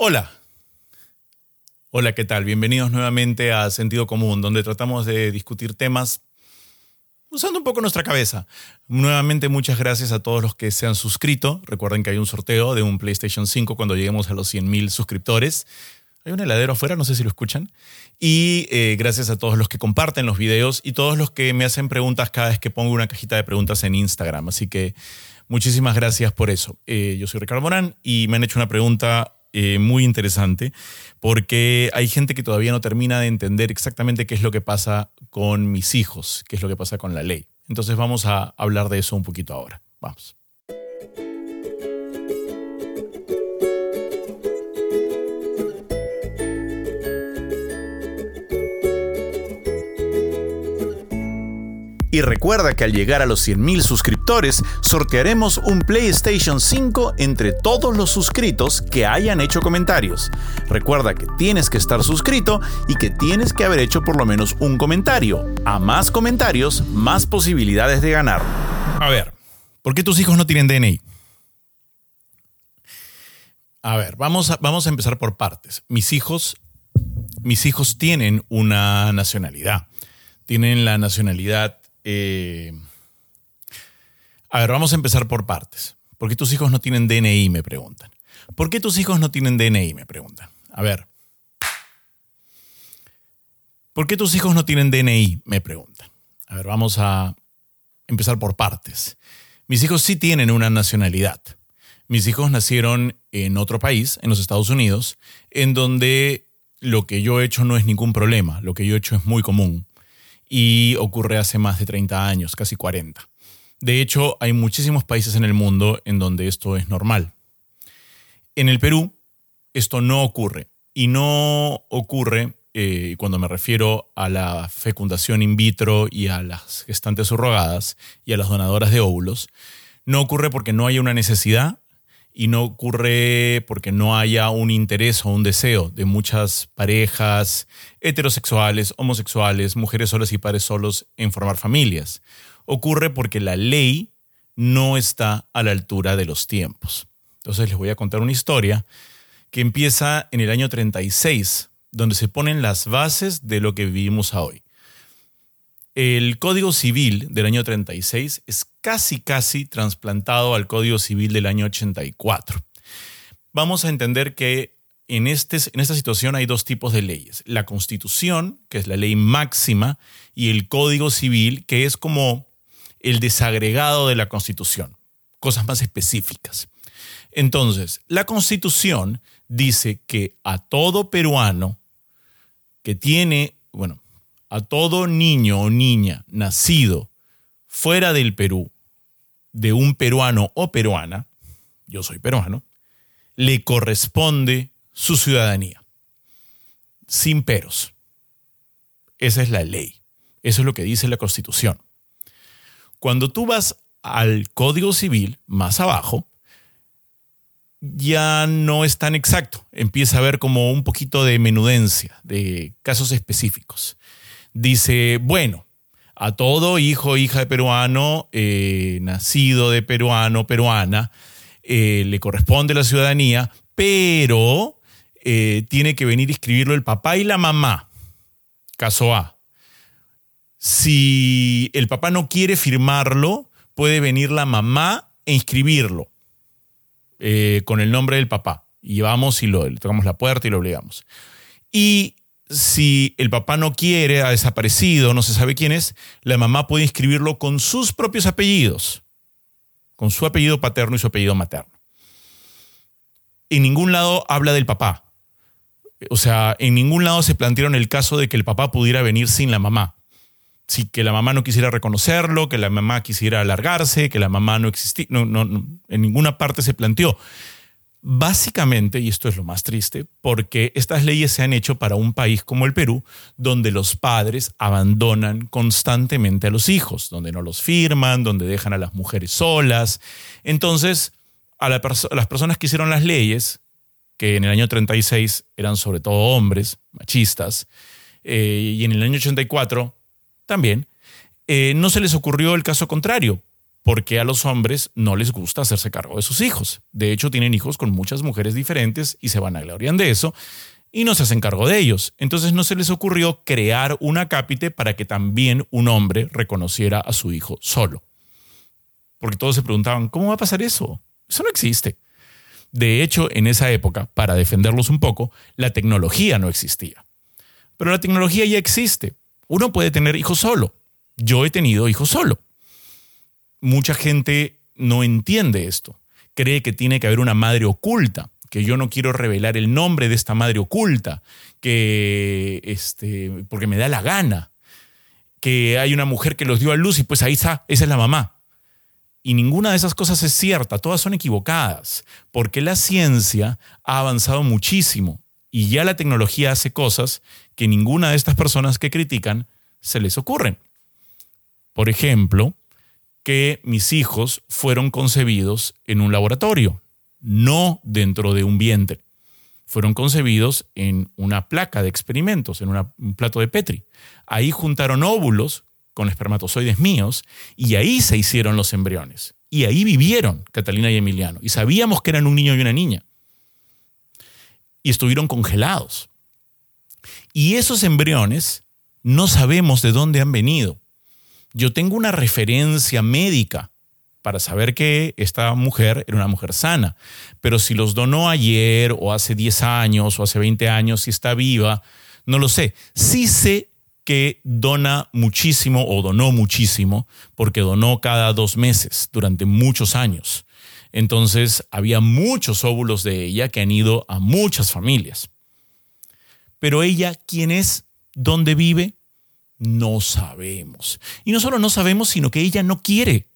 Hola. Hola, ¿qué tal? Bienvenidos nuevamente a Sentido Común, donde tratamos de discutir temas usando un poco nuestra cabeza. Nuevamente, muchas gracias a todos los que se han suscrito. Recuerden que hay un sorteo de un PlayStation 5 cuando lleguemos a los 100.000 suscriptores. Hay un heladero afuera, no sé si lo escuchan. Y eh, gracias a todos los que comparten los videos y todos los que me hacen preguntas cada vez que pongo una cajita de preguntas en Instagram. Así que muchísimas gracias por eso. Eh, yo soy Ricardo Morán y me han hecho una pregunta eh, muy interesante porque hay gente que todavía no termina de entender exactamente qué es lo que pasa con mis hijos, qué es lo que pasa con la ley. Entonces vamos a hablar de eso un poquito ahora. Vamos. Y recuerda que al llegar a los 100.000 suscriptores, sortearemos un PlayStation 5 entre todos los suscritos que hayan hecho comentarios. Recuerda que tienes que estar suscrito y que tienes que haber hecho por lo menos un comentario. A más comentarios, más posibilidades de ganar. A ver, ¿por qué tus hijos no tienen DNI? A ver, vamos a, vamos a empezar por partes. Mis hijos, mis hijos tienen una nacionalidad. Tienen la nacionalidad eh, a ver, vamos a empezar por partes. ¿Por qué tus hijos no tienen DNI? Me preguntan. ¿Por qué tus hijos no tienen DNI? Me preguntan. A ver. ¿Por qué tus hijos no tienen DNI? Me preguntan. A ver, vamos a empezar por partes. Mis hijos sí tienen una nacionalidad. Mis hijos nacieron en otro país, en los Estados Unidos, en donde lo que yo he hecho no es ningún problema, lo que yo he hecho es muy común y ocurre hace más de 30 años, casi 40. De hecho, hay muchísimos países en el mundo en donde esto es normal. En el Perú, esto no ocurre. Y no ocurre, eh, cuando me refiero a la fecundación in vitro y a las gestantes subrogadas y a las donadoras de óvulos, no ocurre porque no hay una necesidad y no ocurre porque no haya un interés o un deseo de muchas parejas heterosexuales, homosexuales, mujeres solas y padres solos en formar familias. Ocurre porque la ley no está a la altura de los tiempos. Entonces les voy a contar una historia que empieza en el año 36, donde se ponen las bases de lo que vivimos hoy. El Código Civil del año 36 es casi, casi trasplantado al Código Civil del año 84. Vamos a entender que en, este, en esta situación hay dos tipos de leyes. La Constitución, que es la ley máxima, y el Código Civil, que es como el desagregado de la Constitución, cosas más específicas. Entonces, la Constitución dice que a todo peruano que tiene, bueno, a todo niño o niña nacido fuera del Perú, de un peruano o peruana, yo soy peruano, le corresponde su ciudadanía. Sin peros. Esa es la ley. Eso es lo que dice la Constitución. Cuando tú vas al Código Civil, más abajo, ya no es tan exacto. Empieza a haber como un poquito de menudencia, de casos específicos dice, bueno, a todo hijo hija de peruano, eh, nacido de peruano, peruana, eh, le corresponde la ciudadanía, pero eh, tiene que venir a escribirlo el papá y la mamá. Caso A. Si el papá no quiere firmarlo, puede venir la mamá e inscribirlo con el nombre del papá. Y vamos y lo, le tocamos la puerta y lo obligamos. Y si el papá no quiere, ha desaparecido, no se sabe quién es, la mamá puede inscribirlo con sus propios apellidos, con su apellido paterno y su apellido materno. En ningún lado habla del papá. O sea, en ningún lado se plantearon el caso de que el papá pudiera venir sin la mamá. Si que la mamá no quisiera reconocerlo, que la mamá quisiera alargarse, que la mamá no existía. No, no, en ninguna parte se planteó. Básicamente, y esto es lo más triste, porque estas leyes se han hecho para un país como el Perú, donde los padres abandonan constantemente a los hijos, donde no los firman, donde dejan a las mujeres solas. Entonces, a, las personas que hicieron las leyes, que en el año 36 eran sobre todo hombres, machistas, eh, y en el año 84 también, eh, no se les ocurrió el caso contrario, porque a los hombres no les gusta hacerse cargo de sus hijos. De hecho, tienen hijos con muchas mujeres diferentes y se van a gloriar de eso y no se hacen cargo de ellos. Entonces no se les ocurrió crear una cápite para que también un hombre reconociera a su hijo solo. Porque todos se preguntaban, ¿cómo va a pasar eso? Eso no existe. De hecho, en esa época, para defenderlos un poco, la tecnología no existía. Pero la tecnología ya existe. Uno puede tener hijos solo. Yo he tenido hijos solo mucha gente no entiende esto. Cree que tiene que haber una madre oculta, que yo no quiero revelar el nombre de esta madre oculta, que este, porque me da la gana, que hay una mujer que los dio a luz y pues ahí está, esa es la mamá. Y ninguna de esas cosas es cierta, todas son equivocadas, porque la ciencia ha avanzado muchísimo y ya la tecnología hace cosas que ninguna de estas personas que critican se les ocurren. Por ejemplo, que mis hijos fueron concebidos en un laboratorio, no dentro de un vientre. Fueron concebidos en una placa de experimentos, en un plato de Petri. Ahí juntaron óvulos con espermatozoides míos y ahí se hicieron los embriones. Y ahí vivieron Catalina y Emiliano. Y sabíamos que eran un niño y una niña. Y estuvieron congelados. Y esos embriones no sabemos de dónde han venido yo tengo una referencia médica para saber que esta mujer era una mujer sana. Pero si los donó ayer o hace 10 años o hace 20 años, si está viva, no lo sé. Sí sé que dona muchísimo o donó muchísimo porque donó cada dos meses durante muchos años. Entonces había muchos óvulos de ella que han ido a muchas familias. Pero ella, ¿quién es? ¿Dónde vive? No sabemos. Y no solo no sabemos, sino que ella no quiere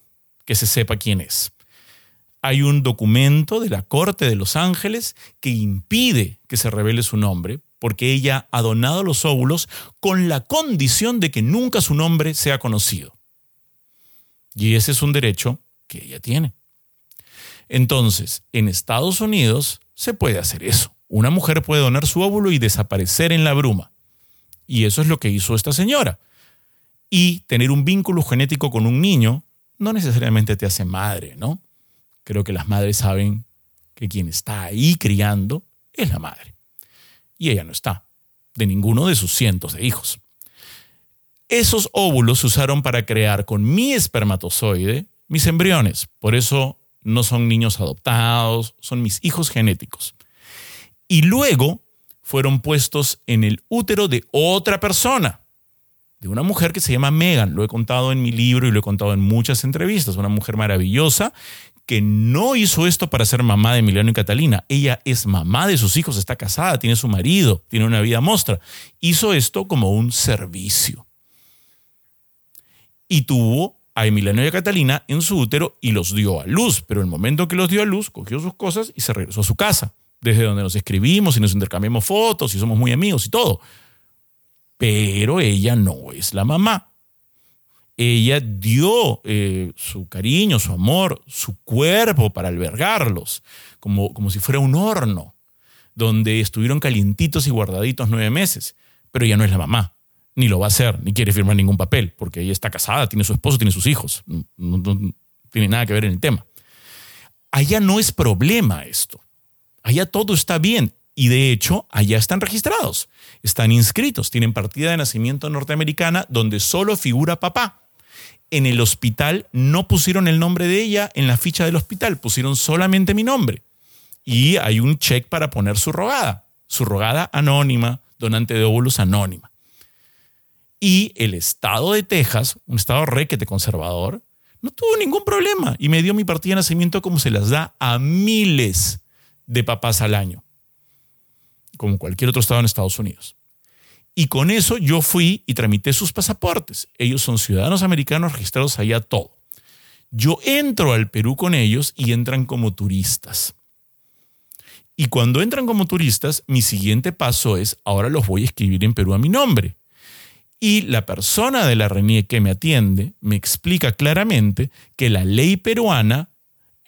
que se sepa quién es. Hay un documento de la Corte de Los Ángeles que impide que se revele su nombre porque ella ha donado los óvulos con la condición de que nunca su nombre sea conocido. Y ese es un derecho que ella tiene. Entonces, en Estados Unidos se puede hacer eso. Una mujer puede donar su óvulo y desaparecer en la bruma. Y eso es lo que hizo esta señora. Y tener un vínculo genético con un niño no necesariamente te hace madre, ¿no? Creo que las madres saben que quien está ahí criando es la madre. Y ella no está, de ninguno de sus cientos de hijos. Esos óvulos se usaron para crear con mi espermatozoide mis embriones. Por eso no son niños adoptados, son mis hijos genéticos. Y luego fueron puestos en el útero de otra persona, de una mujer que se llama Megan. Lo he contado en mi libro y lo he contado en muchas entrevistas. Una mujer maravillosa que no hizo esto para ser mamá de Emiliano y Catalina. Ella es mamá de sus hijos, está casada, tiene su marido, tiene una vida mostra. Hizo esto como un servicio. Y tuvo a Emiliano y a Catalina en su útero y los dio a luz. Pero el momento que los dio a luz, cogió sus cosas y se regresó a su casa desde donde nos escribimos y nos intercambiamos fotos y somos muy amigos y todo. Pero ella no es la mamá. Ella dio eh, su cariño, su amor, su cuerpo para albergarlos, como, como si fuera un horno, donde estuvieron calientitos y guardaditos nueve meses. Pero ella no es la mamá, ni lo va a hacer, ni quiere firmar ningún papel, porque ella está casada, tiene su esposo, tiene sus hijos. no, no tiene nada que ver en el tema. Allá no es problema esto. Allá todo está bien. Y de hecho, allá están registrados, están inscritos, tienen partida de nacimiento norteamericana donde solo figura papá. En el hospital no pusieron el nombre de ella en la ficha del hospital, pusieron solamente mi nombre. Y hay un check para poner su rogada, su rogada anónima, donante de óvulos anónima. Y el estado de Texas, un estado requete conservador, no tuvo ningún problema y me dio mi partida de nacimiento como se las da a miles de papás al año, como cualquier otro estado en Estados Unidos. Y con eso yo fui y tramité sus pasaportes. Ellos son ciudadanos americanos registrados allá todo. Yo entro al Perú con ellos y entran como turistas. Y cuando entran como turistas, mi siguiente paso es, ahora los voy a escribir en Perú a mi nombre. Y la persona de la RENIE que me atiende me explica claramente que la ley peruana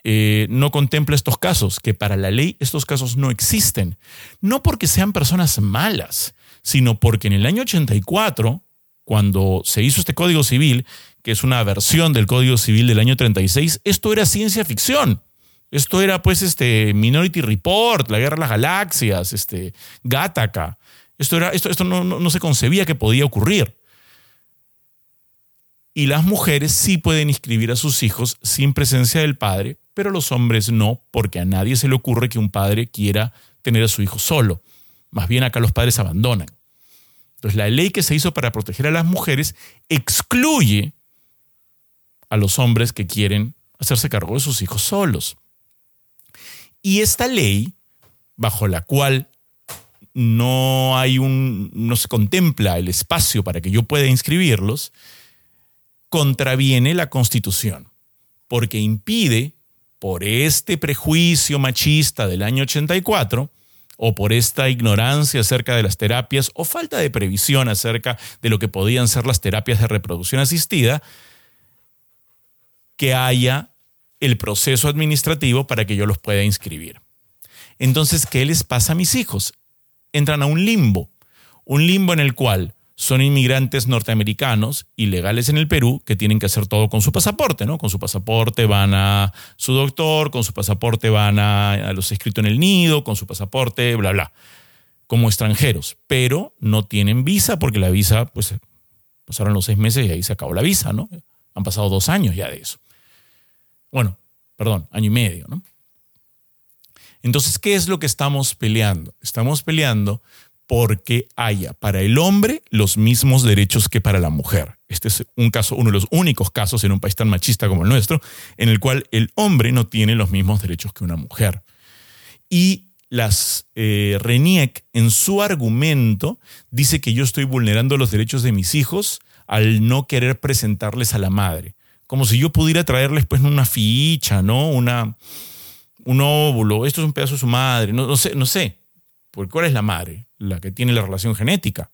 eh, no contempla estos casos, que para la ley estos casos no existen. No porque sean personas malas, sino porque en el año 84 cuando se hizo este Código Civil, que es una versión del Código Civil del año 36, esto era ciencia ficción. Esto era pues este Minority Report, la Guerra de las Galaxias, este Gattaca. Esto, era, esto, esto no, no se concebía que podía ocurrir. Y las mujeres sí pueden inscribir a sus hijos sin presencia del padre, pero los hombres no, porque a nadie se le ocurre que un padre quiera tener a su hijo solo. Más bien acá los padres abandonan. Entonces la ley que se hizo para proteger a las mujeres excluye a los hombres que quieren hacerse cargo de sus hijos solos. Y esta ley, bajo la cual no hay un no se contempla el espacio para que yo pueda inscribirlos, contraviene la Constitución, porque impide por este prejuicio machista del año 84 o por esta ignorancia acerca de las terapias o falta de previsión acerca de lo que podían ser las terapias de reproducción asistida, que haya el proceso administrativo para que yo los pueda inscribir. Entonces, ¿qué les pasa a mis hijos? Entran a un limbo, un limbo en el cual son inmigrantes norteamericanos ilegales en el Perú que tienen que hacer todo con su pasaporte, ¿no? Con su pasaporte van a su doctor, con su pasaporte van a, los escritos en el nido, con su pasaporte, bla, bla, como extranjeros, pero no tienen visa porque la visa, pues pasaron los seis meses y ahí se acabó la visa, ¿no? Han pasado dos años ya de eso. Bueno, perdón, año y medio, ¿no? Entonces, ¿qué es lo que estamos peleando? Estamos peleando porque haya para el hombre los mismos derechos que para la mujer. Este es un caso, uno de los únicos casos en un país tan machista como el nuestro, en el cual el hombre no tiene los mismos derechos que una mujer. Y las eh, Reniec, en su argumento, dice que yo estoy vulnerando los derechos de mis hijos al no querer presentarles a la madre. Como si yo pudiera traerles pues una ficha, ¿no? Una, un óvulo, esto es un pedazo de su madre, no, no sé, no sé. Porque ¿cuál es la madre? La que tiene la relación genética,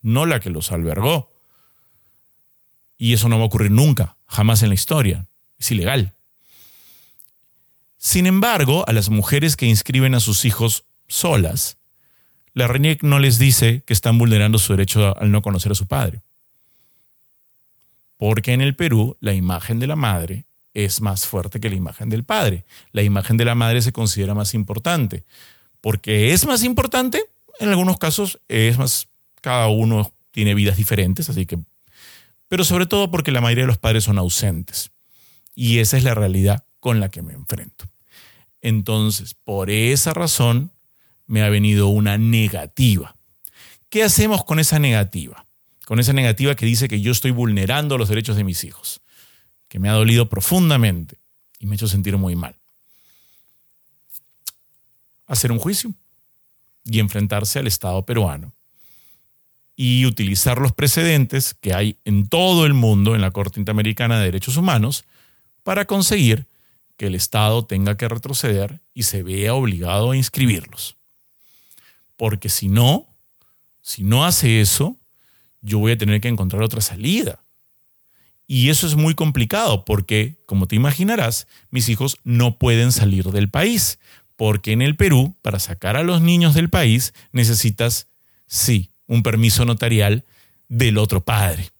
no la que los albergó. Y eso no va a ocurrir nunca, jamás en la historia. Es ilegal. Sin embargo, a las mujeres que inscriben a sus hijos solas, la RENIEC no les dice que están vulnerando su derecho al no conocer a su padre. Porque en el Perú la imagen de la madre es más fuerte que la imagen del padre. La imagen de la madre se considera más importante porque es más importante, en algunos casos es más, cada uno tiene vidas diferentes, así que, pero sobre todo porque la mayoría de los padres son ausentes. Y esa es la realidad con la que me enfrento. Entonces, por esa razón, me ha venido una negativa. ¿Qué hacemos con esa negativa? Con esa negativa que dice que yo estoy vulnerando los derechos de mis hijos, que me ha dolido profundamente y me ha hecho sentir muy mal hacer un juicio y enfrentarse al Estado peruano y utilizar los precedentes que hay en todo el mundo en la Corte Interamericana de Derechos Humanos para conseguir que el Estado tenga que retroceder y se vea obligado a inscribirlos. Porque si no, si no hace eso, yo voy a tener que encontrar otra salida. Y eso es muy complicado porque, como te imaginarás, mis hijos no pueden salir del país porque en el Perú, para sacar a los niños del país, necesitas, sí, un permiso notarial del otro padre,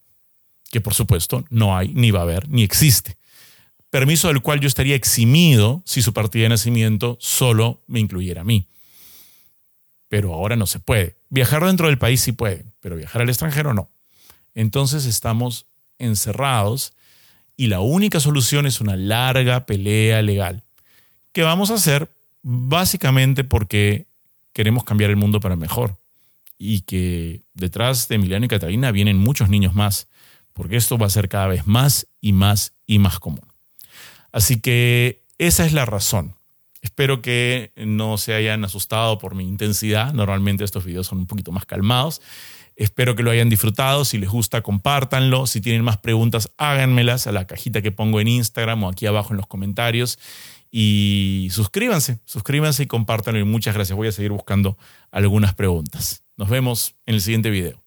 que por supuesto no hay, ni va a haber, ni existe. Permiso del cual yo estaría eximido si su partida de nacimiento solo me incluyera a mí. Pero ahora no se puede. Viajar dentro del país sí puede, pero viajar al extranjero no. Entonces estamos encerrados y la única solución es una larga pelea legal. ¿Qué vamos a hacer? Básicamente porque queremos cambiar el mundo para mejor y que detrás de Emiliano y Catalina vienen muchos niños más, porque esto va a ser cada vez más y más y más común. Así que esa es la razón. Espero que no se hayan asustado por mi intensidad. Normalmente estos videos son un poquito más calmados. Espero que lo hayan disfrutado. Si les gusta, compártanlo. Si tienen más preguntas, háganmelas a la cajita que pongo en Instagram o aquí abajo en los comentarios. Y suscríbanse, suscríbanse y compártanlo. Y muchas gracias. Voy a seguir buscando algunas preguntas. Nos vemos en el siguiente video.